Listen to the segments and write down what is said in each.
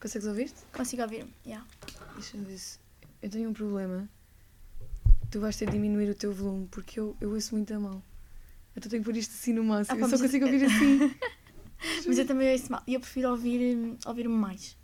Consegues ouvir-te? Consigo ouvir-me, yeah. Deixa-me ver se. Eu tenho um problema. Tu vais ter de diminuir o teu volume porque eu, eu ouço muito a mal. Então tenho que pôr isto assim no máximo. Ah, eu só consigo ouvir assim. Mas eu também ouço mal. E eu prefiro ouvir, hum, ouvir-me mais.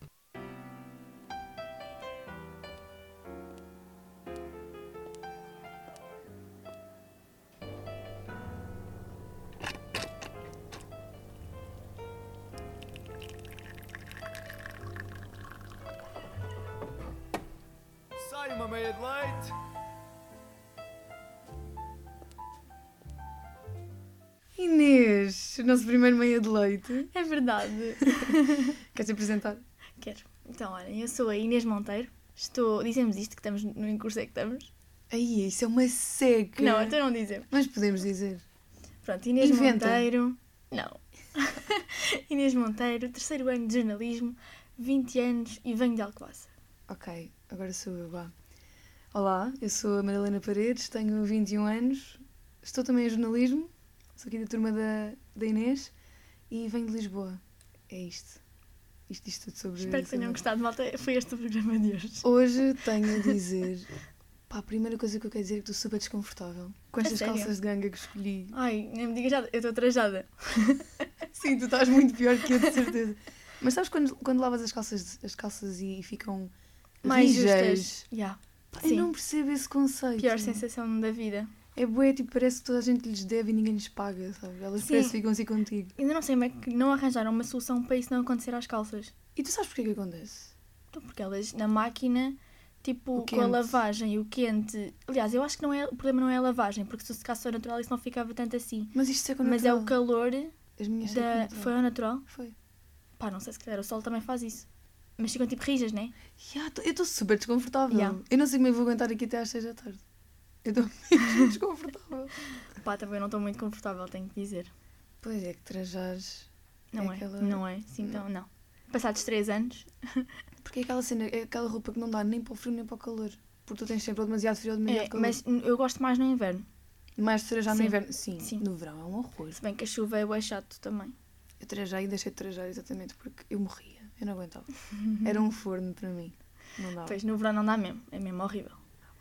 Primeiro meia de leite. É verdade. Queres apresentar? Quero. Então, olha, eu sou a Inês Monteiro. Estou. Dizemos isto que estamos no curso é que estamos? Aí, isso é uma seca. Não, então não dizemos. Mas podemos dizer. Pronto, Inês Inventa. Monteiro. Não. Inês Monteiro, terceiro ano de jornalismo, 20 anos e venho de Alcobaça. Ok, agora sou eu, vá. Olá, eu sou a Madalena Paredes, tenho 21 anos, estou também em jornalismo, sou aqui da turma da, da Inês e venho de Lisboa. É isto. Isto diz tudo sobre Espero que tenham gostado, malta. Foi este o programa de hoje. Hoje tenho a dizer. Pá, a primeira coisa que eu quero dizer é que estou super desconfortável com estas sério? calças de ganga que escolhi. Ai, nem me digas já, eu estou trajada. Sim, tu estás muito pior que eu, de certeza. Mas sabes quando, quando lavas as calças, as calças e ficam Mais rijas? justas. Já. Pá. Eu não percebo esse conceito. Pior sensação da vida. É bué, tipo, parece que toda a gente lhes deve e ninguém lhes paga, sabe? Elas Sim. parecem que ficam assim contigo. Ainda não sei como é que não arranjaram uma solução para isso não acontecer às calças. E tu sabes porquê que acontece? Então, porque elas na máquina, tipo, com a lavagem e o quente. Aliás, eu acho que não é, o problema não é a lavagem, porque se secasse ao natural isso não ficava tanto assim. Mas isto é com Mas é o calor As minhas da. Foi ao natural? Foi. Pá, não sei se calhar o sol também faz isso. Mas ficam tipo rijas, né? Tô- eu estou super desconfortável. Ya. Eu não sei como eu vou aguentar aqui até às 6 da tarde. Eu estou mesmo desconfortável. Pá, também não estou muito confortável, tenho que dizer. Pois é, que trajares. Não É é? aquela- Não é? Sim, então não. Passados três anos, Porque é aquela cena, é aquela roupa que não dá nem para o frio nem para o calor. Porque tu tens sempre demasiado frio ou demasiado é, calor. mas eu gosto mais no inverno. Mais de trajar no inverno. Sim, Sim. no verão é um horror. Se bem que a chuva é bué chato também. Eu trajei e deixei de trajar exatamente porque eu morria. Eu não aguentava. Era um forno para mim. Não dava. Pois no verão não dá mesmo, é mesmo horrível.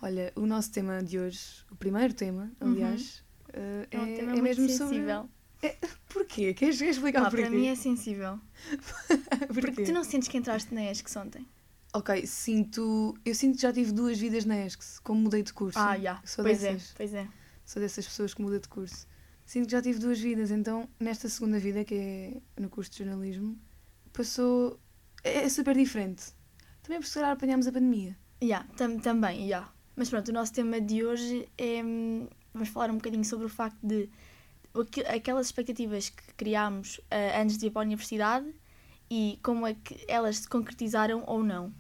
Olha, o nosso tema de hoje, o primeiro tema, aliás, eh, É um é, tema é muito mesmo sensível. sobre. Porquê? Queres, explicar Pá, porquê? para mim é sensível. Porque tu não sentes que entraste na ESCS ontem? Ok, sinto. Eu sinto que já tive duas vidas na ESCS, como mudei de curso. Ah, já. Sou Pois dessas. é, pois é. Sou dessas pessoas que muda de curso. Sinto que já tive duas vidas, então nesta segunda vida, que é no curso de jornalismo, passou. É, é super diferente. Também porque se calhar apanhámos a pandemia. Já, tam, também, já. Mas pronto, o nosso tema de hoje é. Vamos falar um bocadinho sobre o facto de. aqu- Aquelas expectativas que criámos ah, antes de ir para a universidade e como é que elas se concretizaram ou não.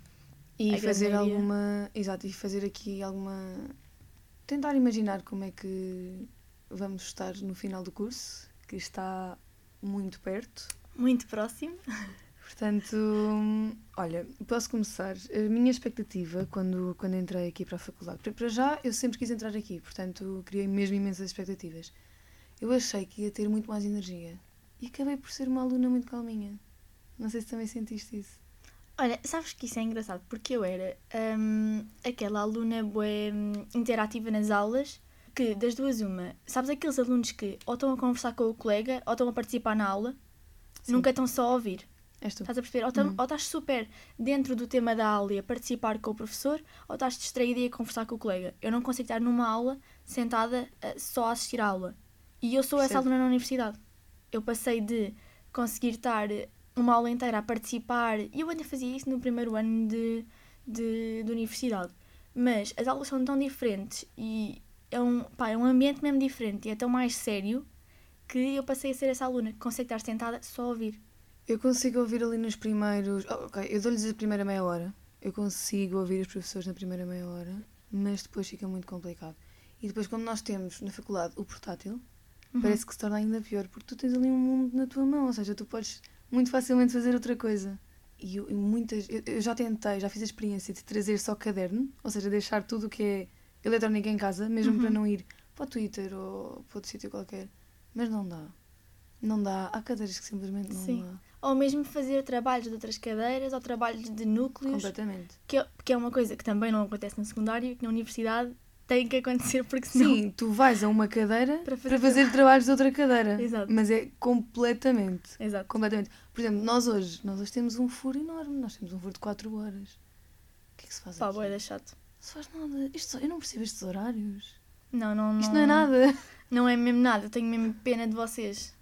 E A fazer maioria. alguma. Exato, e fazer aqui alguma. Tentar imaginar como é que vamos estar no final do curso, que está muito perto. Muito próximo. Portanto, olha, posso começar. A minha expectativa quando, quando entrei aqui para a faculdade, para- para já eu sempre quis entrar aqui, portanto criei mesmo imensas expectativas. Eu achei que ia ter muito mais energia e acabei por ser uma aluna muito calminha. Não sei se também sentiste isso. Olha, sabes que isso é engraçado, porque eu era hum, aquela aluna bué, hum, interativa nas aulas, que das duas uma, sabes aqueles alunos que ou estão a conversar com o colega ou estão a participar na aula, Sim. nunca estão só a ouvir. És tu. Estás a perceber? Ou, tam- Uhum. ou estás super dentro do tema da aula e a participar com o professor, ou estás distraída e a conversar com o colega. Eu não consigo estar numa aula sentada eh, só a assistir à aula. E eu sou essa aluna na universidade. Eu passei de conseguir estar uma aula inteira a participar, e eu ainda fazia isso no primeiro ano de, de, de universidade. Mas as aulas são tão diferentes e é um, pá, é um ambiente mesmo diferente e é tão mais sério que eu passei a ser essa aluna que consegue estar sentada só a ouvir. Eu consigo ouvir ali nos primeiros. oh, ok, eu dou-lhes a primeira meia hora. Eu consigo ouvir os professores na primeira meia hora, mas depois fica muito complicado. E depois, quando nós temos na faculdade o portátil, Uhum. parece que se torna ainda pior, porque tu tens ali um mundo na tua mão, ou seja, tu podes muito facilmente fazer outra coisa. E eu, muitas. Eu, eu já tentei, já fiz a experiência de trazer só caderno, ou seja, deixar tudo o que é eletrónica em casa, mesmo Uhum. para não ir para o Twitter ou para outro sítio qualquer. Mas não dá. Não dá. Há cadeiras que simplesmente não Sim. dá. Ou mesmo fazer trabalhos de outras cadeiras ou trabalhos de núcleos, Completamente. que é, que é uma coisa que também não acontece no secundário e que na universidade tem que acontecer porque senão. Sim, tu vais a uma cadeira Para para fazer fazer, trabalhos de outra cadeira. Exato. Mas é completamente. Exato. Completamente. Por exemplo, nós hoje, nós hoje temos um furo enorme. Nós temos um furo de 4 horas. O que é que se faz Pá, aqui? boa, é chato. Não se faz nada. Isto, eu não percebo estes horários. Não, não, não. Isto não é nada. Não é mesmo nada. Eu tenho mesmo pena de vocês.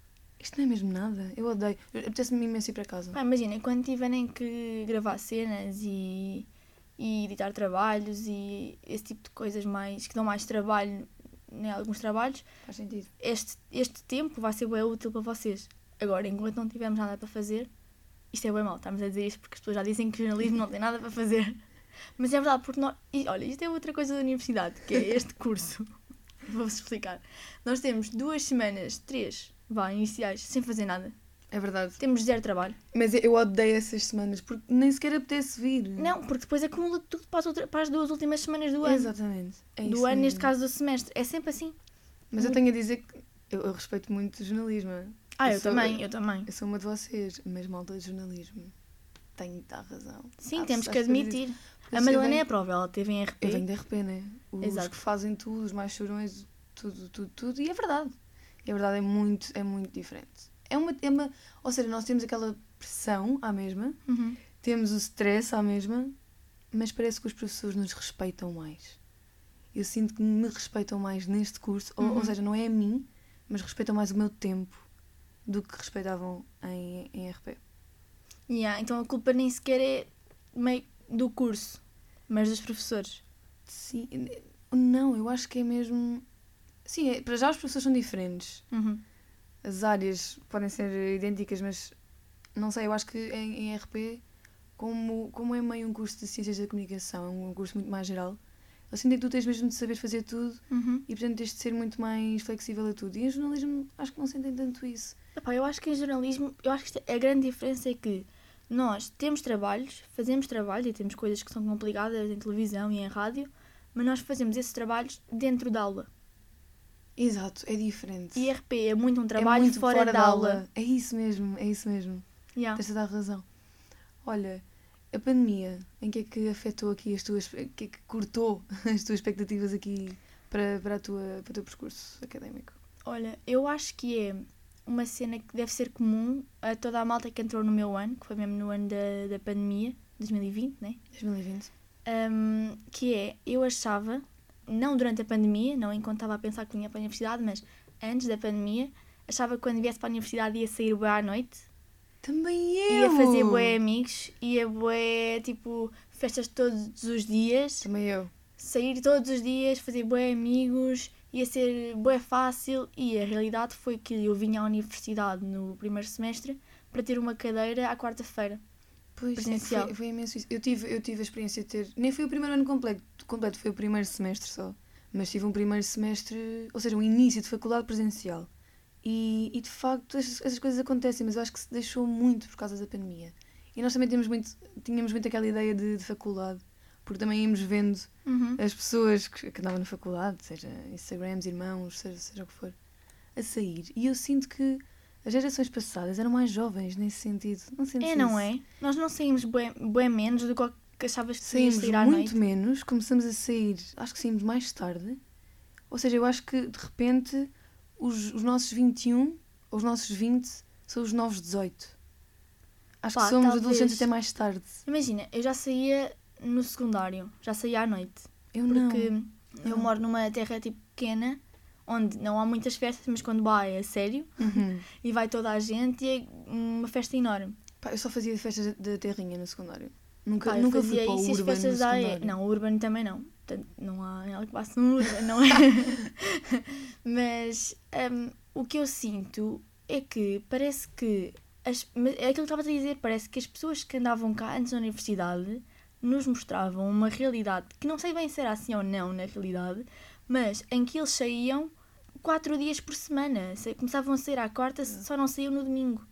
Isto não é mesmo nada. Eu odeio. Apetece-me imenso ir para casa. Imagina, quando tiverem que gravar cenas e, e editar trabalhos e esse tipo de coisas mais que dão mais trabalho em alguns trabalhos, Faz sentido. este, este tempo vai ser bem útil para vocês. Agora, enquanto não tivermos nada para fazer, isto é bem mal, estamos a dizer isto porque as pessoas já dizem que jornalismo não tem nada para fazer. Mas é verdade, porque nós. E olha, isto é outra coisa da universidade, que é este curso. Vou-vos explicar. Nós temos duas semanas, três, vá, iniciais, sem fazer nada. É verdade. Temos zero trabalho. Mas eu odeio essas semanas porque nem sequer apetece vir. Não, porque depois acumula tudo para as, outra- para as duas últimas semanas do ano. Exatamente. É do ano, neste mesmo. caso do semestre. É sempre assim. Mas eu tenho a dizer que eu, eu respeito muito o jornalismo. Ah, eu, Eu sou- também, eu também. Eu sou uma de vocês, mas malta de jornalismo. Tenho de dar razão. Sim, temos que admitir. A Madalena é a prova, ela teve em RP. Eu venho da RP, né? Os Exato. que fazem tudo, os mais chorões, tudo, tudo, tudo. E é verdade. E a verdade é muito, é muito diferente. É uma, é uma... Ou seja, nós temos aquela pressão à mesma, Uhum. temos o stress à mesma, mas parece que os professores nos respeitam mais. Eu sinto que me respeitam mais neste curso, ou, ou Uhum. seja, não é a mim, mas respeitam mais o meu tempo do que respeitavam em, em RP. Yeah, então a culpa nem sequer é meio do curso, mas dos professores. Sim, não, eu acho que é mesmo. Sim, é- para já os professores são diferentes. Uhum. As áreas podem ser idênticas, mas não sei, eu acho que em, em RP, como, como é meio um curso de Ciências da Comunicação, é um curso muito mais geral, eu sinto é que tu tens mesmo de saber fazer tudo Uhum. e, portanto, tens de ser muito mais flexível a tudo. E em jornalismo, acho que não sentem tanto isso. Epá, eu acho que em jornalismo, eu acho que isto- a grande diferença é que nós temos trabalhos, fazemos trabalho e temos coisas que são complicadas em televisão e em rádio, mas nós fazemos esses trabalhos dentro da aula. Exato, é diferente. E RP é muito um é trabalho muito fora, da aula. É isso mesmo, é isso mesmo. Yeah. Tens de dar razão. Olha, a pandemia, em que é que afetou aqui as tuas. em que é que cortou as tuas expectativas aqui para, para, a tua, para o teu percurso académico? Olha, eu acho que é uma cena que deve ser comum a toda a malta que entrou no meu ano, que foi mesmo no ano da, da pandemia, 2020, né? 2020. Um, que é, eu achava, não durante a pandemia, não enquanto estava a pensar que vinha para a universidade, mas antes da pandemia, achava que quando viesse para a universidade ia sair bué à noite, Também eu! ia fazer bué amigos, ia bué, tipo, festas todos os dias, Também eu. sair todos os dias, fazer bué amigos, ia ser bué fácil e a realidade foi que eu vinha à universidade no primeiro semestre para ter uma cadeira à quarta-feira. Pois, é, Presencial. Foi, foi imenso isso. Eu tive, eu tive a experiência de ter. Nem foi o primeiro ano completo, completo, foi o primeiro semestre só. Mas tive um primeiro semestre, ou seja, um início de faculdade presencial. E, e de facto essas, essas coisas acontecem, mas eu acho que se deixou muito por causa da pandemia. E nós também temos muito, tínhamos muito aquela ideia de, de faculdade, porque também íamos vendo Uhum. as pessoas que, que andavam na faculdade, seja Instagrams, irmãos, seja, seja o que for, a sair. E eu sinto que as gerações passadas eram mais jovens nesse sentido. Não sentes É, não isso? é? Nós não saímos bué, bué menos do que achavas que Saímos sair à muito noite. menos, começamos a sair, acho que saímos mais tarde. Ou seja, eu acho que de repente os, os nossos 21 ou os nossos 20 são os novos 18. Acho Pá, que somos talvez. adolescentes até mais tarde. Imagina, eu já saía no secundário, já saía à noite. Eu Porque não. eu não. moro numa terra tipo pequena, onde não há muitas festas, mas quando vai é sério. Uhum. E vai toda a gente e é uma festa enorme. Pá, eu só fazia festas da terrinha no secundário. Nunca, Pá, nunca fazia fui para o isso e as urban da secundário. Não, o Urban também não. Portanto, não há nada que passe no Urban, não é? Mas hum, o que eu sinto é que parece que. As, é aquilo que estava a dizer, parece que as pessoas que andavam cá antes da universidade nos mostravam uma realidade que não sei bem se era assim ou não na realidade, mas em que eles saíam quatro dias por semana. Se- Começavam a sair à quarta, só não saíam no domingo.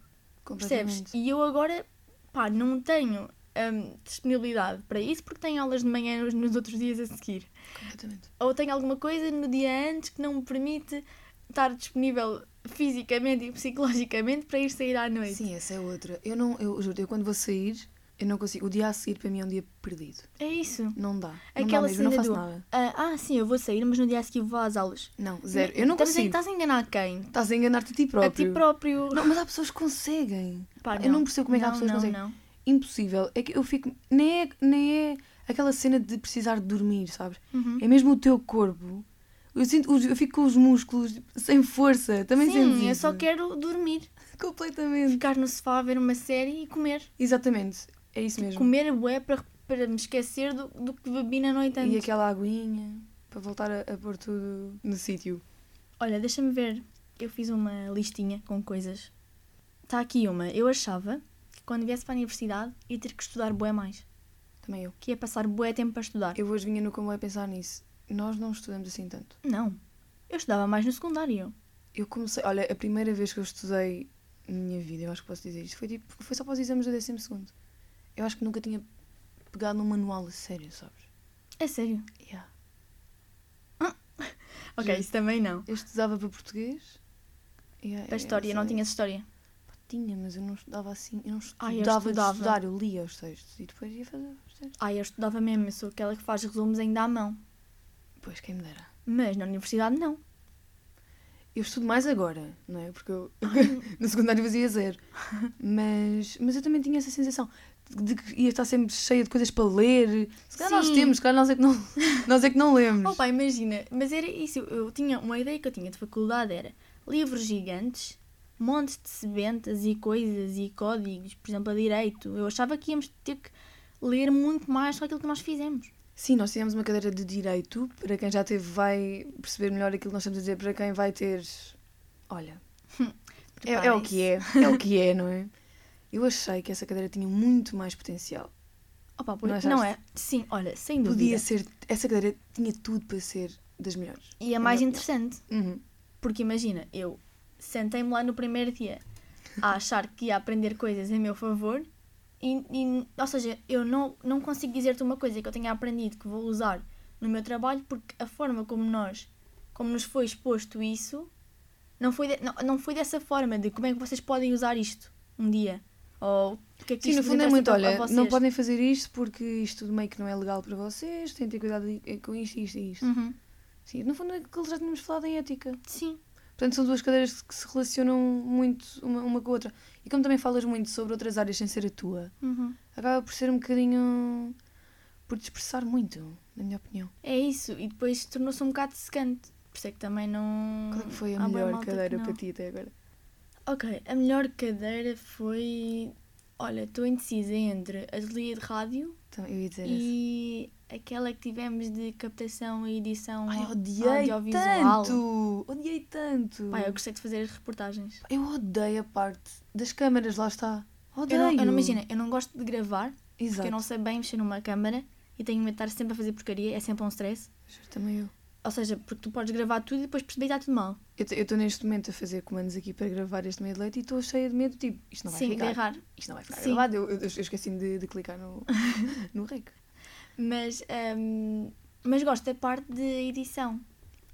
Percebes? E eu agora, pá, não tenho hum, disponibilidade para isso porque tenho aulas de manhã nos, nos outros dias a seguir. Completamente. Ou tenho alguma coisa no dia antes que não me permite estar disponível fisicamente e psicologicamente para ir sair à noite. Sim, essa é outra. Eu não, eu juro, eu quando vou sair, eu não consigo. O dia a seguir para mim é um dia perdido. É isso. Não dá. Não Aquela dá mesmo, eu não faço do. nada. Ah, ah, sim, eu vou sair, mas no dia a seguir vou às aulas. Não, zero. Eu não Estás a- consigo. Estás a enganar quem? Estás a enganar-te a ti A próprio. ti próprio. Não, mas há pessoas que conseguem. Pá, eu não percebo como é que há Não, pessoas que não, conseguem. não. Impossível. É que eu fico. Nem é, nem é aquela cena de precisar de dormir, sabes? Uhum. É mesmo o teu corpo. Eu, sinto, eu fico com os músculos sem força. Também Sim, eu só quero dormir. Completamente. Ficar no sofá a ver uma série e comer. Exatamente. É isso mesmo. Comer bué para, para me esquecer do, do que bebi na noite antes. E aquela aguinha para voltar a, a pôr tudo no sítio. Olha, deixa-me ver. Eu fiz uma listinha com coisas. Está aqui uma. Eu achava que quando viesse para a universidade ia ter que estudar bué mais. Também eu. Que ia passar bué tempo para estudar. Eu hoje vinha no comboio a pensar nisso. Nós não estudamos assim tanto. Não. Eu estudava mais no secundário. Eu comecei. Olha, a primeira vez que eu estudei na minha vida, eu acho que posso dizer isto, foi, tipo, foi só para os exames do 12 segundo. Eu acho que nunca tinha pegado num manual a sério, sabes? É sério. Yeah. Ok, Juro. isso também não. Eu estudava para português. Yeah, Para história, não sei. tinhas história. Pá, Tinha, mas eu não estudava assim. Eu não Ai, eu estudava, estudava. de estudar, eu lia os textos e depois ia fazer os textos. Ah, eu estudava mesmo. Eu sou aquela que faz resumos ainda à mão. Pois, quem me dera. Mas na universidade não. Eu estudo mais agora, não é? Porque eu no secundário fazia zero. Mas, mas eu também tinha essa sensação de que ia estar sempre cheia de coisas para ler. Se calhar nós temos, se calhar nós é que não, nós é que não lemos. Pá, imagina, mas era isso, eu, eu tinha uma ideia que eu tinha de faculdade era livros gigantes, montes de sebentas e coisas e códigos, por exemplo, a direito. Eu achava que íamos ter que ler muito mais do que aquilo que nós fizemos. Sim, nós tivemos uma cadeira de direito. Para quem já teve, vai perceber melhor aquilo que nós estamos a dizer. Para quem vai ter, olha, é, é o que é, é o que é, não é? Eu achei que essa cadeira tinha muito mais potencial. Opa, Não pois, achaste? não é? Sim, olha, sem dúvida. Podia ser, essa cadeira tinha tudo para ser das melhores. E é mais Não. interessante, Uhum. porque imagina, eu sentei-me lá no primeiro dia a achar que ia aprender coisas em meu favor e, e- ou seja, eu não, não consigo dizer-te uma coisa que eu tenha aprendido que vou usar no meu trabalho porque a forma como nós, como nos foi exposto isso, não foi, de- não, não foi dessa forma de como é que vocês podem usar isto um dia. Ou o que é que Sim, no fundo é muito, olha, não podem fazer isto porque isto meio que não é legal para vocês, têm de ter cuidado com isto, isto e isto. Uhum. Sim, no fundo é aquilo que já tínhamos falado em ética. Sim, Portanto, são duas cadeiras que se relacionam muito uma, uma com a outra. E como também falas muito sobre outras áreas sem ser a tua, uhum. acaba por ser um bocadinho. por dispersar muito, na minha opinião. é isso. E depois tornou-se um bocado secante. Por isso é que também não. Qual é que foi a melhor cadeira para ti até agora? Ok, a melhor cadeira foi. Olha, estou indecisa entre a ateliê de rádio Então, eu ia dizer essa. e aquela que tivemos de captação e edição Ai, odiei audiovisual. tanto! Odiei tanto! Pá, eu gostei de fazer as reportagens. Eu odeio a parte das câmaras, lá está. Eu Odeio! não, eu não imagina, eu não gosto de gravar, Exato. porque eu não sei bem mexer numa câmara e tenho medo de estar sempre a fazer porcaria, é sempre um stress. Juro, Também eu. Ou seja, porque tu podes gravar tudo e depois perceber que está tudo mal. Eu estou neste momento a fazer comandos aqui para gravar este meio de leite e estou cheia de medo, tipo, isto não vai Sim, ficar. de errar. Isto não vai ficar Sim. gravado. Eu, eu, eu esqueci-me de, de clicar no, no rec. Mas, hum, mas gosto da parte de edição.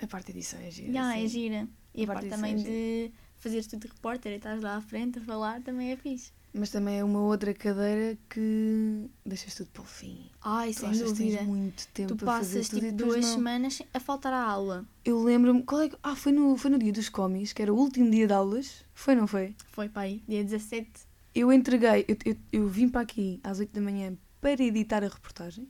A parte de edição é gira. Já, sim. é gira. E A a parte parte é também de fazeres tudo de repórter e estás lá à frente a falar também é fixe. Mas também é uma outra cadeira que deixas tudo para o fim. Ai, Tu sem achas dúvida. tens muito tempo Tu passas tipo duas não. semanas a faltar à aula. Eu lembro-me, qual é que... Ah, foi no, foi no dia dos comis, que era o último dia de aulas. Foi, não foi? Foi para aí, dia 17. Eu entreguei, eu, eu, eu vim para aqui às 8 da manhã para editar a reportagem,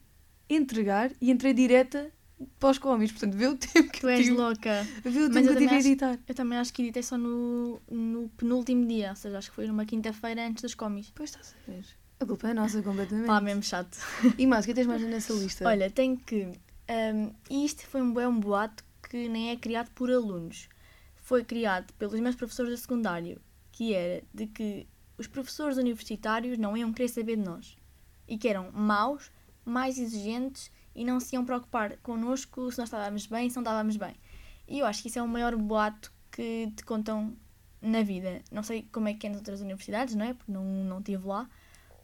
entregar e entrei direta para os comis. Portanto, vê o tempo que Tu eu és tive, louca. vê o tempo que eu tive a acho- editar. Eu também acho que editei só no, no penúltimo dia, ou seja, acho que foi numa quinta-feira antes dos comis. Pois estás a ver. A culpa é nossa completamente. Pá, mesmo chato. E mais, o que tens mais nessa lista? Olha, tenho que. Um, isto foi um bom boato que nem é criado por alunos. Foi criado pelos meus professores do secundário, que era de que os professores universitários não iam querer saber de nós. E que eram maus, mais exigentes e não se iam preocupar connosco se nós estávamos bem, se não estávamos bem. E eu acho que isso é o maior boato que te contam na vida. Não sei como é que é nas outras universidades, não é? Porque não, não estive lá.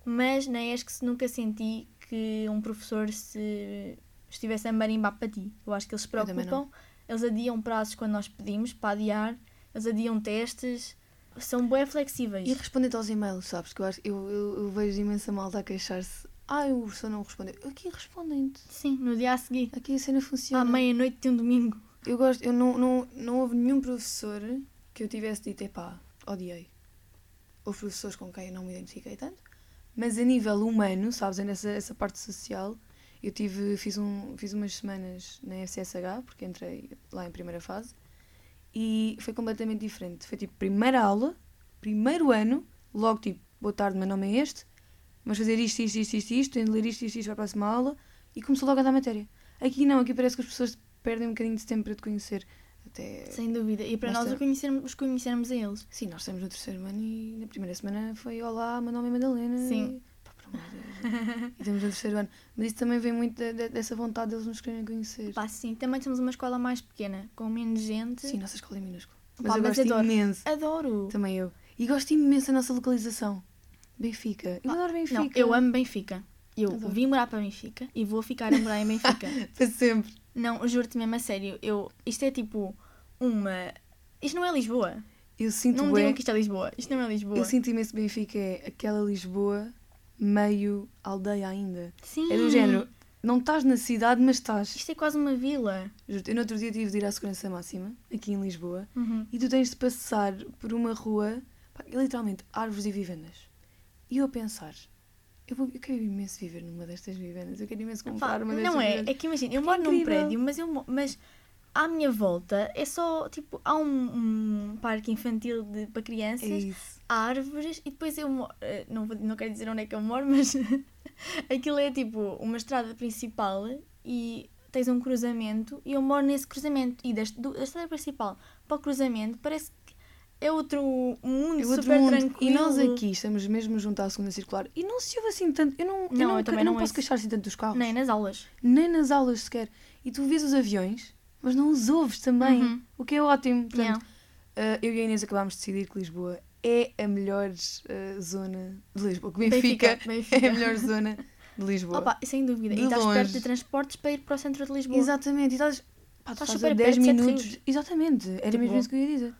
Mas na ESC nunca senti que um professor se estivesse a marimbar para ti. Eu acho que eles se preocupam, eles adiam prazos quando nós pedimos para adiar eles adiam testes, são bué flexíveis. E respondendo aos e-mails, sabes? Que eu, acho, eu, eu, eu vejo imensa malta a queixar-se. Ah, o professor não respondeu. Aqui respondem-te. Sim, no dia a seguir. Aqui a cena funciona. À meia-noite de um domingo. Eu gosto, eu não, não, não houve nenhum professor que eu tivesse dito, epá, odiei. Houve professores com quem eu não me identifiquei tanto, mas a nível humano, sabes, é nessa essa parte social, eu tive, fiz, um, fiz umas semanas na FCSH, porque entrei lá em primeira fase, e foi completamente diferente. Foi tipo, primeira aula, primeiro ano, logo tipo, boa tarde, meu nome é este, vamos fazer isto, isto, isto, isto, isto, tenho de ler isto, isto, isto para a próxima aula, e começou logo a dar matéria. Aqui não, aqui parece que as pessoas perdem um bocadinho de tempo para te conhecer. Até... Sem dúvida. E para nós os conhecermos, os conhecermos a eles. Sim, nós estamos no terceiro ano e na primeira semana foi Olá, meu nome é Madalena. Sim. E, pá, por amor de Deus. e estamos no terceiro ano. Mas isso também vem muito de- de- dessa vontade deles nos quererem conhecer. Pá, sim, também temos uma escola mais pequena, com menos gente. Sim, nossa escola é minúscula. Mas Pá, eu mas gosto adoro. imenso. Adoro. Também eu. E gosto imenso da nossa localização. Benfica. Eu adoro Benfica. Não, eu amo Benfica. Eu Adoro. vim morar para Benfica e vou ficar a morar em Benfica. Para sempre. não, juro-te mesmo a sério. Eu, isto é tipo uma. Isto não é Lisboa. Eu sinto não me digam que isto é Lisboa. Isto não é Lisboa. Eu sinto imenso Benfica é aquela Lisboa meio aldeia ainda. Sim. É do género. Não estás na cidade, mas estás. Isto é quase uma vila. Juro-te, Eu no outro dia tive de ir à segurança máxima, aqui em Lisboa, Uhum. e tu tens de passar por uma rua, pá, é literalmente árvores e vivendas. E eu a pensar, eu, vou, eu quero imenso viver numa destas vivendas, eu quero imenso comprar Pá, uma destas não é, vivendas. é que imagina, eu é moro num incrível. prédio, mas, eu, mas à minha volta é só, tipo, há um, um parque infantil de, para crianças, É há árvores e depois eu moro, eh, não, vou, não quero dizer onde é que eu moro, mas aquilo é tipo uma estrada principal e tens um cruzamento e eu moro nesse cruzamento e do- da estrada principal para o cruzamento parece que é outro mundo É outro super mundo. tranquilo. E nós aqui estamos mesmo junto à segunda circular e não se ouve assim tanto. Eu não, eu Não, não, eu também não não posso queixar assim tanto dos carros. Nem nas aulas. Nem nas aulas sequer. E tu vês os aviões, mas não os ouves também. Uhum. O que é ótimo. Portanto, Yeah. Uh, eu e a Inês acabámos de decidir que Lisboa é a melhor uh, zona de Lisboa. Que Benfica, Benfica, Benfica. é a melhor zona de Lisboa. Opa, sem dúvida. De e estás longe. perto de transportes para ir para o centro de Lisboa. Exatamente. E estás, pá, Estás estás super a 10 perto minutos. Exatamente. Era Tipo, mesmo isso que eu ia dizer.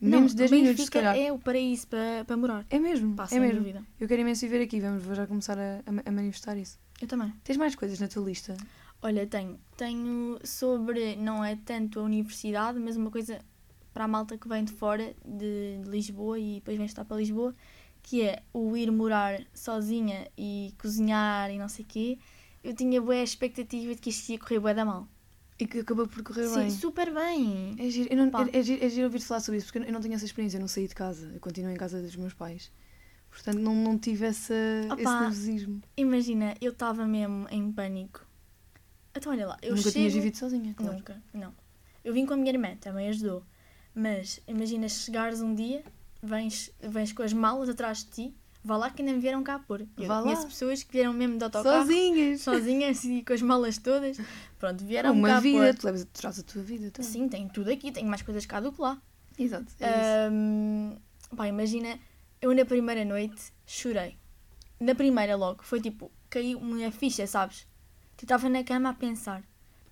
Não, Menos de 10 minutos, se calhar. é o paraíso para, para morar. É mesmo. Pá, é mesmo. dúvida. Eu quero imenso viver aqui. Vamos vou já começar a, a, a manifestar isso. Eu também. Tens mais coisas na tua lista? Olha, tenho. Tenho sobre, não é tanto a universidade, mas uma coisa para a malta que vem de fora de, de Lisboa e depois vem estar para Lisboa, que é o ir morar sozinha e cozinhar e não sei o quê. Eu tinha boa expectativa de que isto ia correr bué da mal. E que acabou por correr Sim, bem. super bem. É giro, eu não, Pá. é, é giro, é giro ouvir-te falar sobre isso, porque eu não tenho essa experiência, eu não saí de casa, eu continuo em casa dos meus pais. Portanto, não, não tive essa, esse Opa. nervosismo. Imagina, eu estava mesmo em pânico. Então olha lá, eu Nunca chego... tinhas vivido sozinha, claro. Nunca, não. Eu vim com a minha irmã, também ajudou. Mas imagina chegares um dia, vens, vens com as malas atrás de ti, vá lá que ainda me vieram cá pôr. Eu Vá lá. conheço pessoas que vieram mesmo de autocarro, Sozinhas! sozinhas e com as malas todas. Pronto, vieram Uma cá vida, pôr. tu levas, tu traz a tua vida também. Sim, tenho tudo aqui, tenho mais coisas cá do que lá. Exato. É Ahm, pá, imagina, eu na primeira noite chorei. Na primeira logo, foi tipo, caiu-me a ficha, sabes? Eu estava na cama a pensar.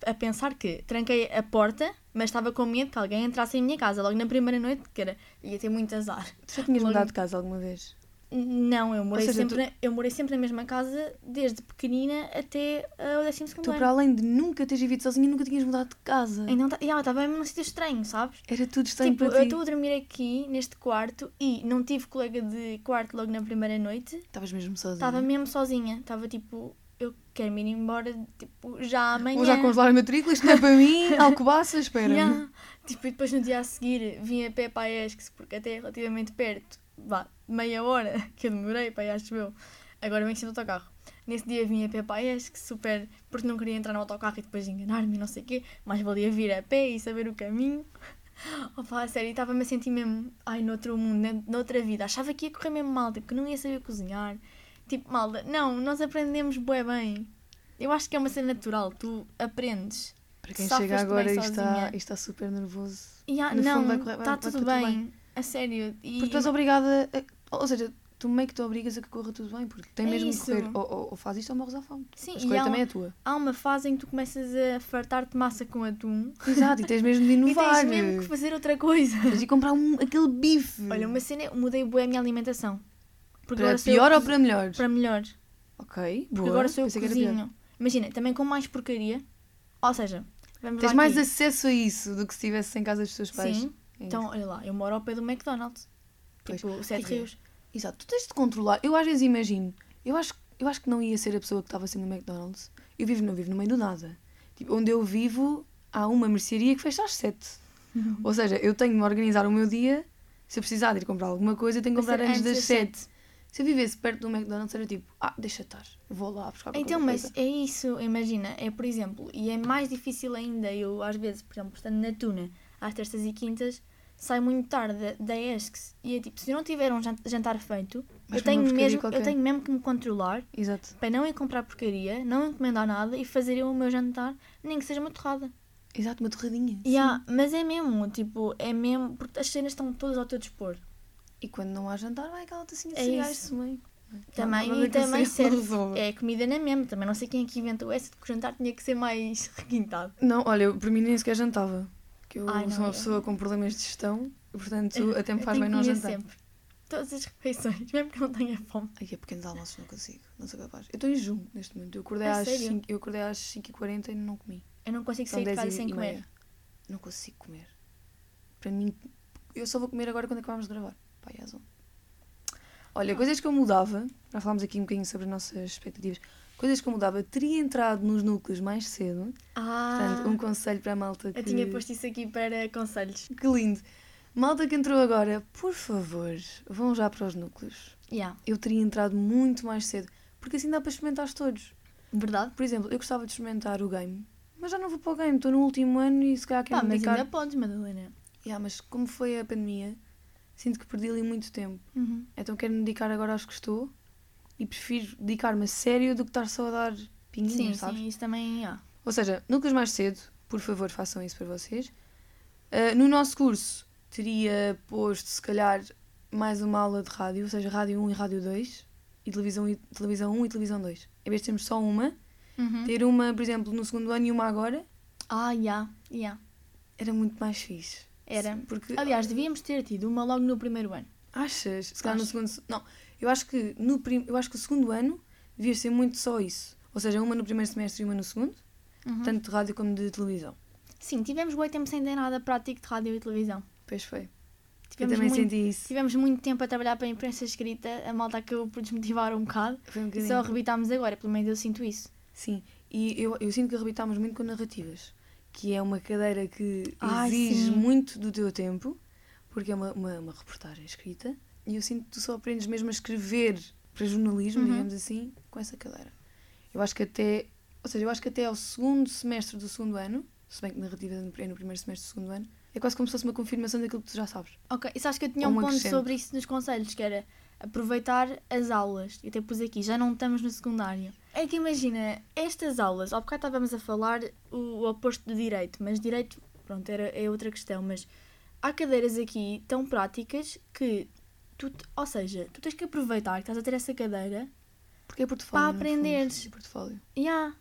A pensar que tranquei a porta, mas estava com medo que alguém entrasse em minha casa logo na primeira noite, que era, ia ter muito azar. Tu já tinhas logo- mudado de casa alguma vez? Não, eu morei, seja, sempre, tu- na, eu morei sempre na mesma casa, desde pequenina até ah, o décimo segundo Tu, ano. para além de nunca teres vivido sozinha, nunca tinhas mudado de casa. Então, tá- yeah, estava mesmo num sítio estranho, sabes? Era tudo estranho Tipo, para eu estou a dormir aqui, neste quarto, e não tive colega de quarto logo na primeira noite. Estavas mesmo sozinha. Estava mesmo sozinha. Estava tipo, eu quero me ir embora, tipo, já amanhã. Vou já congelar a matrícula, isto não é para mim. Alcobaça, espera-me. Yeah. Tipo, e depois no dia a seguir vim a pé para a ESC, porque até é relativamente perto. Vá, meia hora que eu demorei para ir, acho eu. Agora vem sendo autocarro. Nesse dia vim a pé para a ESC, super. Porque não queria entrar no autocarro e depois enganar-me e não sei o quê. Mas valia vir a pé e saber o caminho. Opa, a sério, estava-me a sentir mesmo, ai, noutro mundo, ne- noutra vida. Achava que ia correr mesmo mal, tipo, que não ia saber cozinhar. Tipo, malda, não, nós aprendemos bué bem. Eu acho que é uma cena natural, tu aprendes. Para quem chega agora e está, e está super nervoso. E ah, No fundo não, vai correr- vai- está vai tudo bem. A sério. E, Porque tu és obrigada a... Ou seja, tu meio que te obrigas a que corra tudo bem, porque tem É mesmo isso. que correr. Ou, ou, ou faz isto ou morres à fome. Sim, A e escolha há, também é tua. há uma fase em que tu começas a fartar-te de massa com atum Exato, e tens mesmo de e inovar. tens mesmo que fazer outra coisa. Tens de comprar um, aquele bife. Olha, uma cena, eu mudei bué a minha alimentação. Porque para eu pior ou para melhor? para melhor. Ok, Porque boa. agora sou eu que Pensei cozinho. Imagina, também com mais porcaria. Ou seja, vamos Tens mais aqui. acesso a isso do que se estivesse em casa dos teus pais. Sim. É Então, olha lá, eu moro ao pé do McDonald's. Pois. Tipo, Sete é. Rios. Exato, tu tens de controlar. Eu às vezes imagino, eu acho, eu acho que não ia ser a pessoa que estava assim no McDonald's. Eu vivo, não vivo no meio do nada. Tipo, onde eu vivo, há uma mercearia que fecha às 7. Uhum. Ou seja, eu tenho de me organizar o meu dia. Se eu precisar de ir comprar alguma coisa, eu tenho que comprar ser antes das das 7. Se eu vivesse perto do McDonald's, era tipo, ah, deixa estar, vou lá buscar qualquer Então, mas coisa. é isso, imagina, é por exemplo, e é mais difícil ainda, eu às vezes, por exemplo, estando na Tuna, às terças e quintas, saio muito tarde da- ESCS e é tipo, se eu não tiver um jan- jantar feito, eu tenho, mesmo, eu qualquer. tenho mesmo que me controlar Exato. para não ir comprar porcaria, não encomendar nada e fazer eu o meu jantar, nem que seja uma torrada. Exato, uma torradinha. Yeah, mas é mesmo, tipo, é mesmo, porque as cenas estão todas ao teu dispor. E quando não há jantar, vai aquela tacinha de É cereais também. Também, e também serve. É comida na mesma. Também não sei quem é que inventou essa de que o jantar tinha que ser mais requintado. Não, olha, eu, por mim nem sequer jantava. Que eu Ai, não, sou uma eu- pessoa com problemas de gestão, e, portanto Eu- até me faz bem não jantar. sempre. Todas as refeições, mesmo que não tenha fome. Ai, é pequenos almoços, não consigo, não sou capaz. Eu estou em junho neste momento. Eu acordei, às, sério? 5, eu acordei às 5h40 e não comi. Eu não consigo São sair de 10 casa sem comer. meia. Não consigo comer. Para mim, eu só vou comer agora quando acabarmos de gravar. Pai, às 11. Olha, coisas que eu mudava, já falámos aqui um bocadinho sobre as nossas expectativas. Coisas que eu mudava, teria entrado nos núcleos mais cedo. Ah, Portanto, um conselho para a malta que. eu tinha posto isso aqui para conselhos. Que lindo. Malta que entrou agora, por favor, vão já para os núcleos. Yeah. Eu teria entrado muito mais cedo, porque assim dá para experimentar todos. Verdade? Por exemplo, eu gostava de experimentar o game, mas já não vou para o game, estou no último ano e se calhar quero Pá, mas dedicar. ainda podes, Madalena. Yeah, mas como foi a pandemia, sinto que perdi ali muito tempo. Uhum. Então quero me dedicar agora aos que estou e prefiro dedicar-me a sério do que estar só a dar pinguinhas, Sim, sabes? sim, isso também há. Ou seja, núcleos mais cedo, por favor, façam isso para vocês. Ah, no nosso curso, teria posto, se calhar, mais uma aula de rádio, ou seja, rádio 1 e rádio 2, e televisão, e televisão 1 e televisão 2. Em vez de termos só uma, Uhum. ter uma, por exemplo, no segundo ano e uma agora, Ah, já, já. era muito mais fixe. Era. Porque, Aliás, devíamos ter tido uma logo no primeiro ano. achas? Se calhar no segundo. Não, eu acho que no prim, eu acho que o segundo ano devia ser muito só isso. Ou seja, uma no primeiro semestre e uma no segundo, Uhum. tanto de rádio como de televisão. Sim, tivemos bom tempo sem ter nada prático de rádio e televisão. Pois foi. Eu Tivemos também muito, senti isso. tivemos muito tempo a trabalhar para a imprensa escrita, a malta acabou por desmotivar um bocado. Foi um E bocadinho. só rebitámos agora, pelo menos eu sinto isso. Sim, e eu, eu sinto que arrebitámos muito com narrativas, que é uma cadeira que Ai, exige sim. muito do teu tempo, porque é uma, uma, uma reportagem escrita, e eu sinto que tu só aprendes mesmo a escrever para jornalismo, Uhum. digamos assim, com essa cadeira. Eu acho que até, ou seja, eu acho que até ao segundo semestre do segundo ano, se bem que narrativa é no primeiro semestre do segundo ano, é quase como se fosse uma confirmação daquilo que tu já sabes. Ok, e sabes que eu tinha Ou um ponto sobre isso nos conselhos, que era aproveitar as aulas. E até pus aqui, já não estamos no secundário. É que imagina, estas aulas, ao bocado estávamos a falar o, o oposto do direito, mas direito, pronto, era, é outra questão, mas há cadeiras aqui tão práticas que tu, ou seja, tu tens que aproveitar que estás a ter essa cadeira Porque é portfólio. Para aprenderes. É portfólio. há.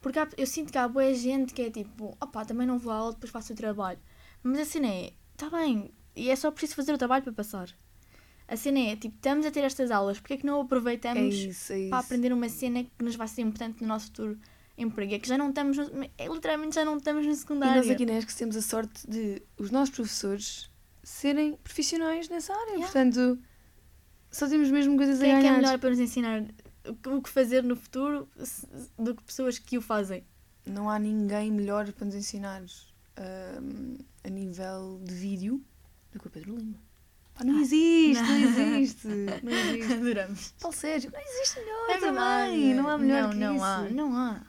Porque há- eu sinto que há boa gente que é tipo, opá, também não vou à aula, depois faço o trabalho. Mas a cena é, está bem, e é só preciso fazer o trabalho para passar. A cena é, tipo, estamos a ter estas aulas, porque é que não É aproveitamos isso, é isso. para aprender uma cena que nos vai ser importante no nosso futuro emprego? É que já não estamos, no, é, literalmente já não estamos no E secundário. nós aqui na ESC temos a sorte de os nossos professores serem profissionais nessa área. Yeah. Portanto, só temos mesmo coisas Quem a é que é ganhar. melhor para nos ensinar o que- fazer no futuro do que pessoas que o fazem? Não há ninguém melhor para nos ensinar hum, a nível de vídeo do que o Pedro Lima. Não existe, não existe. Não existe. Adoramos. Paulo Sérgio, não existe melhor É verdade. também. Não há melhor não, que não isso. Há, não há.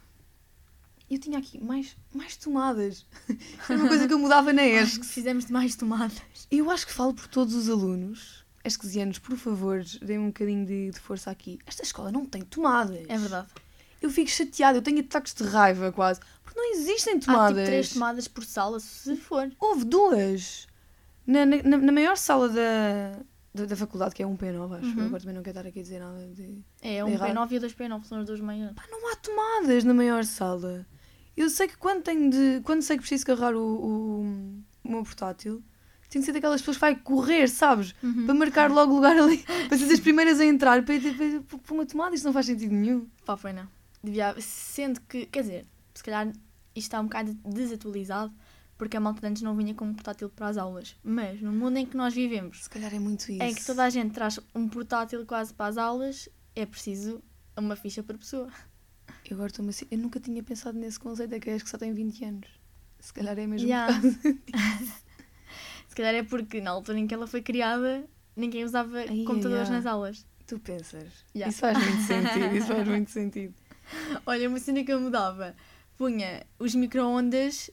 Eu tinha aqui mais, mais tomadas. É uma coisa que eu mudava na ESC. Precisamos de mais tomadas. Eu acho que falo por todos os alunos. Esquisianos, por favor, deem um bocadinho de, de força aqui. Esta escola não tem tomadas. É verdade. Eu fico chateada, eu tenho ataques de raiva quase. Porque não existem Há tipo tomadas. três tomadas por sala, se for. Houve duas. Na, na, na maior sala da, da, da faculdade, que é um P9, acho. Uhum. Agora também não quero estar aqui a dizer nada de. É, um Errado. P9 e dois P9 são os dois maiores. Pá, não há tomadas na maior sala. Eu sei que quando tenho de. Quando sei que preciso carregar o, o, o meu portátil, tenho que ser daquelas pessoas que vai correr, sabes? Uhum. Para marcar logo lugar ali, para ser das primeiras a entrar, para, para, para, para uma tomada, isto não faz sentido nenhum. Pá, foi não. Devia, sendo que, quer dizer, se calhar isto está um bocado desatualizado, porque a malta antes não vinha com um portátil para as aulas. Mas no mundo em que nós vivemos, Se calhar é muito isso. em que toda a gente traz um portátil quase para as aulas, é preciso uma ficha por pessoa. Eu agora estou-me assim. Eu nunca tinha pensado nesse conceito, é que és que só tem 20 anos. Se calhar é mesmo. Yeah. Se calhar é porque na altura em que ela foi criada, ninguém usava Ai, computadores ai. nas aulas. Tu pensas. Yeah. Isso faz muito sentido, isso faz muito sentido. Olha, uma cena que eu mudava. Punha os micro-ondas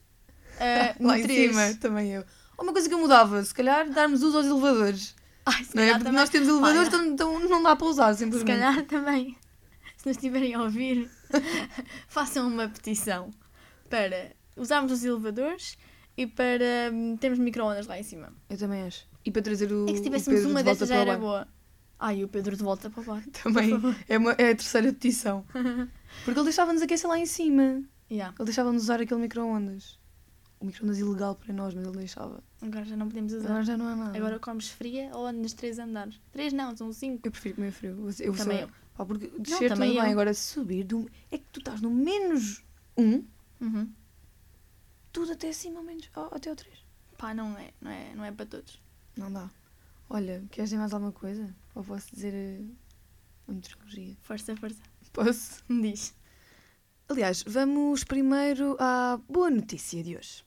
no Lá em 3. cima, também eu. Uma coisa que eu mudava, se calhar darmos uso aos elevadores. Ai, se Não é? Porque também. nós temos elevadores, Olha. então, então não dá para usar, Se simplesmente. calhar também, se nos estiverem a ouvir, façam uma petição para usarmos os elevadores e para hum, termos micro-ondas lá em cima. Eu também acho. E para trazer o. É que se tivéssemos uma de dessas já era boa. Ai, o Pedro de volta para o bar. Também é, uma, é a terceira petição. Porque ele deixava-nos aquecer lá em cima. Yeah. Ele deixava-nos usar aquele micro-ondas. O micro-ondas ilegal para nós, mas ele deixava. Agora já não podemos usar. Agora já não há nada. Agora comes fria ou nos três andares. Três não, são cinco. Eu prefiro comer frio. Eu, Também sou- eu. Pá, porque descer também tudo bem, agora subir. do- É que tu estás no menos um, Uhum. tudo até acima, ao menos. ó, até ao 3. Pá, não é, não é, não é para todos. Não dá. Olha, queres dizer mais alguma coisa? Ou posso dizer eh, a meteorologia? Força, força. Posso? Diz. Aliás, vamos primeiro à boa notícia de hoje.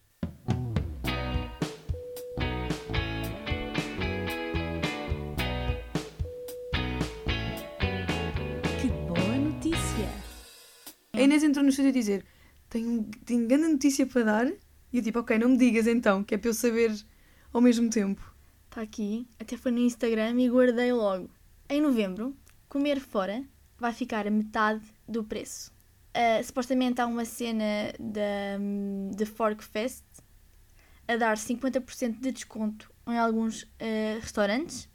Que boa notícia. A Inês entrou no estúdio a dizer: Tenho, tenho grande notícia para dar. E eu tipo, ok, não me digas então, que é para eu saber ao mesmo tempo. Está aqui, até foi no Instagram e guardei logo. Em novembro, comer fora vai ficar a metade do preço. Ah, supostamente há uma cena da de Fork Fest a dar 50% de desconto em alguns ah, restaurantes.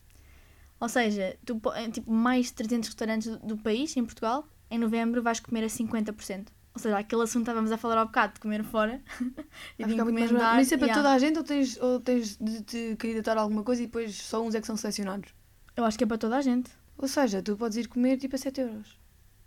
Ou seja, tu, tipo, mais de 300 restaurantes do, do país, em Portugal, em novembro vais comer a 50%. Ou seja, aquele assunto que estávamos a falar há bocado de comer fora. e de encomendar. Mas isso é para yeah. toda a gente ou tens, ou tens de te candidatar a alguma coisa e depois só uns é que são selecionados? Eu acho que é para toda a gente. Ou seja, tu podes ir comer tipo a 7 euros.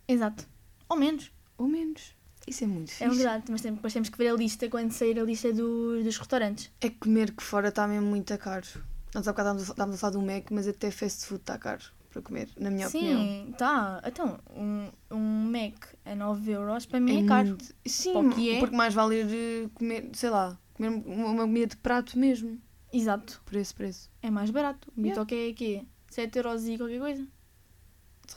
Exato. Ou menos. Ou menos. Isso é muito fixe. É verdade, mas depois temos que ver a lista quando sair a lista do- dos restaurantes. É que comer que fora está mesmo muito caro. Nós há bocado estávamos a- falar do Mac, mas até fast food está caro para comer, na minha opinião. Sim, tá. Então, um, um Mac a 9 euros para mim é, caro. muito- Sim, Para o que é. porque mais vale eh, comer, sei lá, comer uma comida de prato mesmo, Exato. por esse preço. É mais barato. O Yeah. Bitoque é aqui 7 euros e qualquer coisa.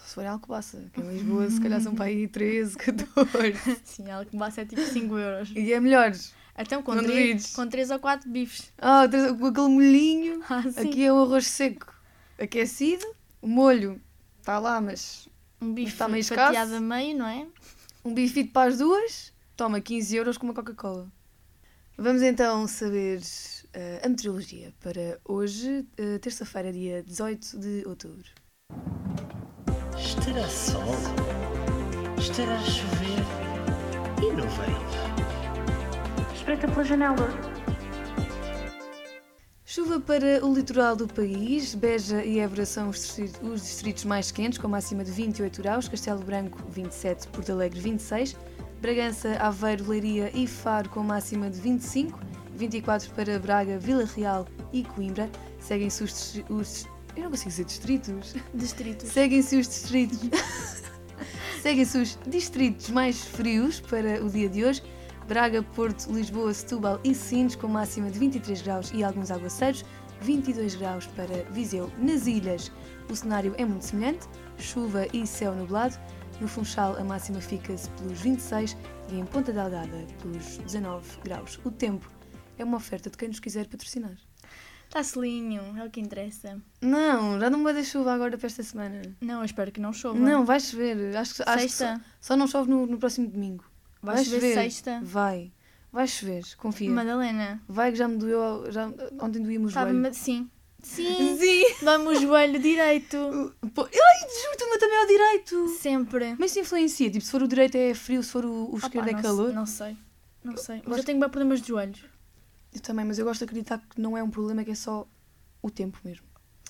Se for em Alcobaça, que em Lisboa se calhar são para aí 13, 14. Sim, algo que basta é tipo 5 euros. E é melhor. Então, com Não 3, duvides. com 3 ou 4 bifes. Ah, com aquele molhinho. Ah. Aqui é o arroz seco aquecido, o molho está lá, mas um bife está meio fatiado escasso. a meio, não é? um bifito para as duas, toma 15 euros com uma Coca-Cola. Vamos então saber eh, a meteorologia para hoje, eh, terça-feira, dia 18 de outubro. Estará sol? Estará a chover? E não veio? Espreita pela janela. Chuva para o litoral do país, Beja e Évora são os distritos, os distritos mais quentes, com máxima de 28 graus, Castelo Branco 27, Porto Alegre 26, Bragança, Aveiro, Leiria e Faro com máxima de 25, 24 para Braga, Vila Real e Coimbra. Seguem-se os, os- Eu não consigo dizer distritos. Distritos. Seguem-se os distritos. Seguem-se os distritos mais frios para o dia de hoje. Braga, Porto, Lisboa, Setúbal e Sines com máxima de 23 graus e alguns aguaceiros, 22 graus para Viseu. Nas ilhas, o cenário é muito semelhante, chuva e céu nublado. No Funchal, a máxima fica-se pelos 26 e em Ponta Delgada pelos 19 graus. O tempo é uma oferta de quem nos quiser patrocinar. Está selinho, é o que interessa. Não, já não vai dar chuva agora para esta semana. Não, eu espero que não chova. Não, vai chover. Acho, que- acho que só, só não chove no, no próximo domingo. Vai chover sexta. Vai. Vai chover, confia. Madalena. Vai que já me doeu. Já, ontem doía-me os Estava joelhos. Sim. Sim, Sim! o joelho direito. Pô, Ai, juro-te, o também é o direito! Sempre. Mas isso influencia, tipo, se for o direito é frio, se for o, o Opa, esquerdo é não, calor. Não sei. Não sei. Mas gosto- eu tenho bem problemas de joelhos. Eu também, mas eu gosto de acreditar que não é um problema, que é só o tempo mesmo.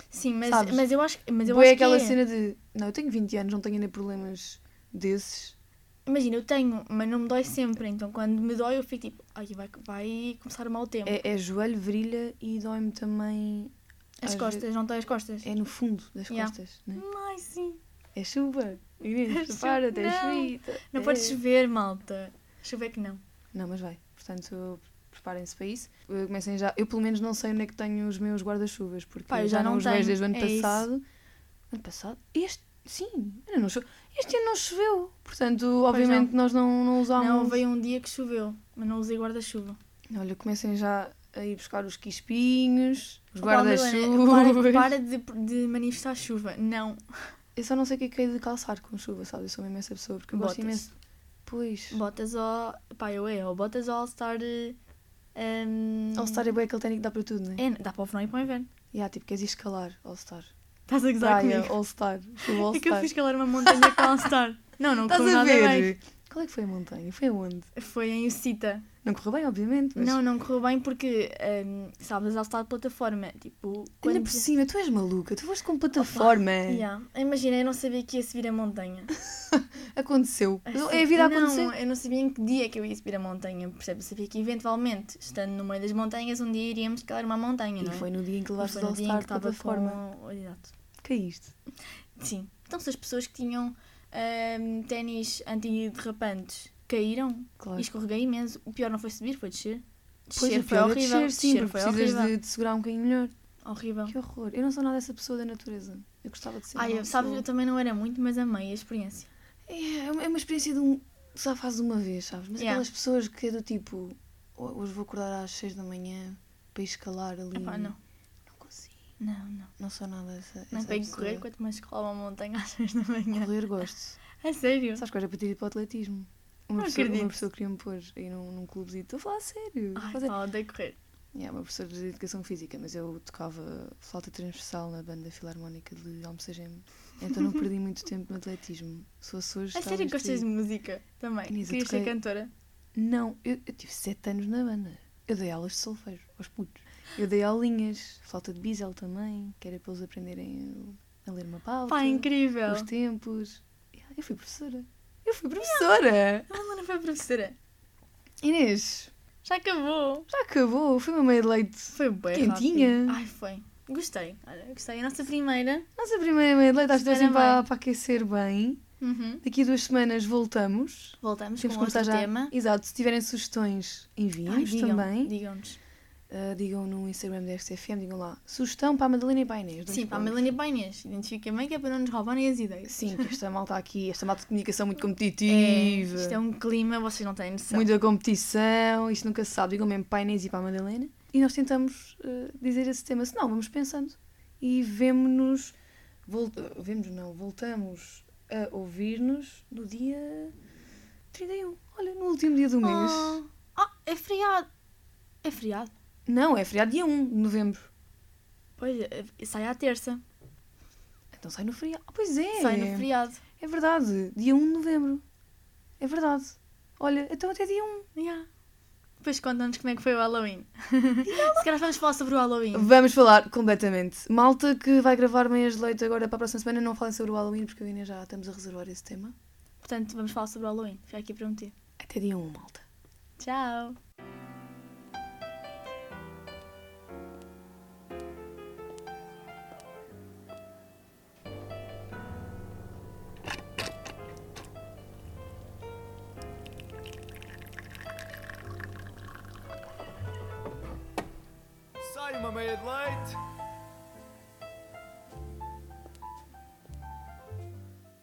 Sim, mas, Sabes? mas eu acho, mas eu é acho aquela que é. cena de, não, eu tenho 20 anos, não tenho ainda problemas desses. Imagina, eu tenho, mas não me dói sempre. Então quando me dói eu fico tipo, ai, vai, vai começar o mau tempo. É, é joelho, virilha e dói-me também, as costas, não dói as costas. é no fundo das Yeah. costas, né? Ai, sim. É chuva. Inês, É prepara-te, é chuva. Não. Não é. pode chover, malta. Chover que não. Não, mas vai. Portanto, preparem-se para isso. Eu, comecem já. Eu, pelo menos, não sei onde é que tenho os meus guarda-chuvas, porque Pá, eu já, já não não os vejo tenho, desde o ano é isso. passado. Ano passado? Este, sim, não choveu. Este ano não choveu. Portanto, obviamente, nós não, não usámos. Não, veio um dia que choveu, mas não usei guarda-chuva. Olha, comecem já a ir buscar os quispinhos, os guarda-chuvas. Para, para de, de manifestar chuva. Não. Eu só não sei o que é que é de calçar com chuva, sabe? Eu sou mesmo essa pessoa, porque eu gosto imenso. Pois. Botas ao. Pá, eu é, ou botas ao All-Star. Um... All-Star é bem aquele técnico que dá para tudo, não é? É, dá para o verão e para o inverno. Yeah, tipo, queres ir escalar All-Star. Estás a gozar Praia, comigo. All-Star. Chuva É que eu fui escalar uma montanha com All-Star. Não, não Estás correu a nada bem. Qual é que foi a montanha? Foi aonde? Foi em Ucita. Não correu bem, obviamente, mas... Não, não correu bem porque, um, sabes, All-Star de plataforma. Tipo, Ainda por cima, tu és maluca, tu foste com plataforma. Yeah. Imagina, eu não sabia que ia subir a montanha. Aconteceu. É a vida a não, acontecer. eu não sabia em que dia que eu ia subir a montanha, percebe? Eu sabia que eventualmente, estando no meio das montanhas, um dia iríamos escalar uma montanha, E não é? foi no dia em que levaste foi o no dia em All-Star que de estava plataforma. com... Exato. Caíste. Sim. Então se as pessoas que tinham ahm, ténis antiderrapantes caíram Claro. e escorreguei imenso, o pior não foi subir, foi descer. Descer foi é horrível. descer, sim, descer foi precisas horrível. de, de segurar um bocadinho melhor. Horrível. Que horror. Eu não sou nada essa pessoa da natureza. Eu gostava de ser. Uma eu, sabes, eu também não era muito, mas amei a experiência. É, é uma- é experiência de um. Só fazes uma vez, sabes? Mas Yeah. aquelas pessoas que é do tipo. "Ho- Hoje vou acordar às 6 da manhã para escalar ali. Epá, não. Não, não. Não sou nada essa. Não essa tenho que pessoa. correr, quanto mais escolar uma montanha às 6 da manhã. Correr gosto. É sério? Sabes que eu para ido para o atletismo. Uma Não pessoa, uma acredito. pessoa queria me pôr aí num, num clubezinho. Estou a falar a sério. Ai, Fazer- pá, odeio correr. Yeah, uma professora de Educação Física, mas eu tocava flauta transversal na banda filarmónica de Almocegem. Então não perdi muito tempo no atletismo. Se fosse hoje. É estava sério que gostas de música também? Inês, Querias ser toquei- cantora? Não, eu, eu tive 7 anos na banda. Eu dei aulas de solfejo aos putos. Eu dei aulinhas, flauta de bisel também, que era para eles aprenderem a ler uma pauta. Pá, incrível! Os tempos. Eu fui professora. Eu fui professora! A Luna foi professora. Inês, Já acabou. já acabou. Foi uma meia de leite. Foi bem Quentinha. rápido. Ai, foi. Gostei. Olha, gostei. A nossa primeira. Nossa primeira meia de leite, acho que deu assim para, para aquecer bem. Uhum. Daqui a duas semanas voltamos. Voltamos Temos com outro já. tema. Exato, se tiverem sugestões, enviem-nos também. Digam-nos. Uh, digam no Instagram da RCFM, digam lá. Sugestão para a Madalena e para a Inês. Sim, para a pontos. Melanie Bainês. Identifiquem bem que é para não nos roubarem as ideias. Sim, que esta malta aqui, esta malta de comunicação muito É, competitiva. isto é um clima, vocês não têm noção. Muita competição, isto nunca se sabe. Digam mesmo para a Inês e para a Madalena. E nós tentamos uh, dizer esse tema. Se não, vamos pensando. E vemo-nos. Vol vemos não, voltamos a ouvir-nos no dia 31. Olha, no último dia do mês. Ah, ah, é feriado. É feriado? Não, é feriado dia 1 de novembro. Pois, é, sai à terça. Então sai no feriado. Ah, pois é. Sai no feriado. É verdade. Dia 1 de novembro. É verdade. Olha, então até dia 1. Yeah. Depois contam-nos como é que foi o Halloween. Se calhar vamos falar sobre o Halloween. Vamos falar completamente. Malta que vai gravar meias de leite agora para a próxima semana, não falem sobre o Halloween, porque eu a Inês já estamos a reservar esse tema. Portanto, vamos falar sobre o Halloween. Fica aqui prometer. Até dia 1, malta. Tchau!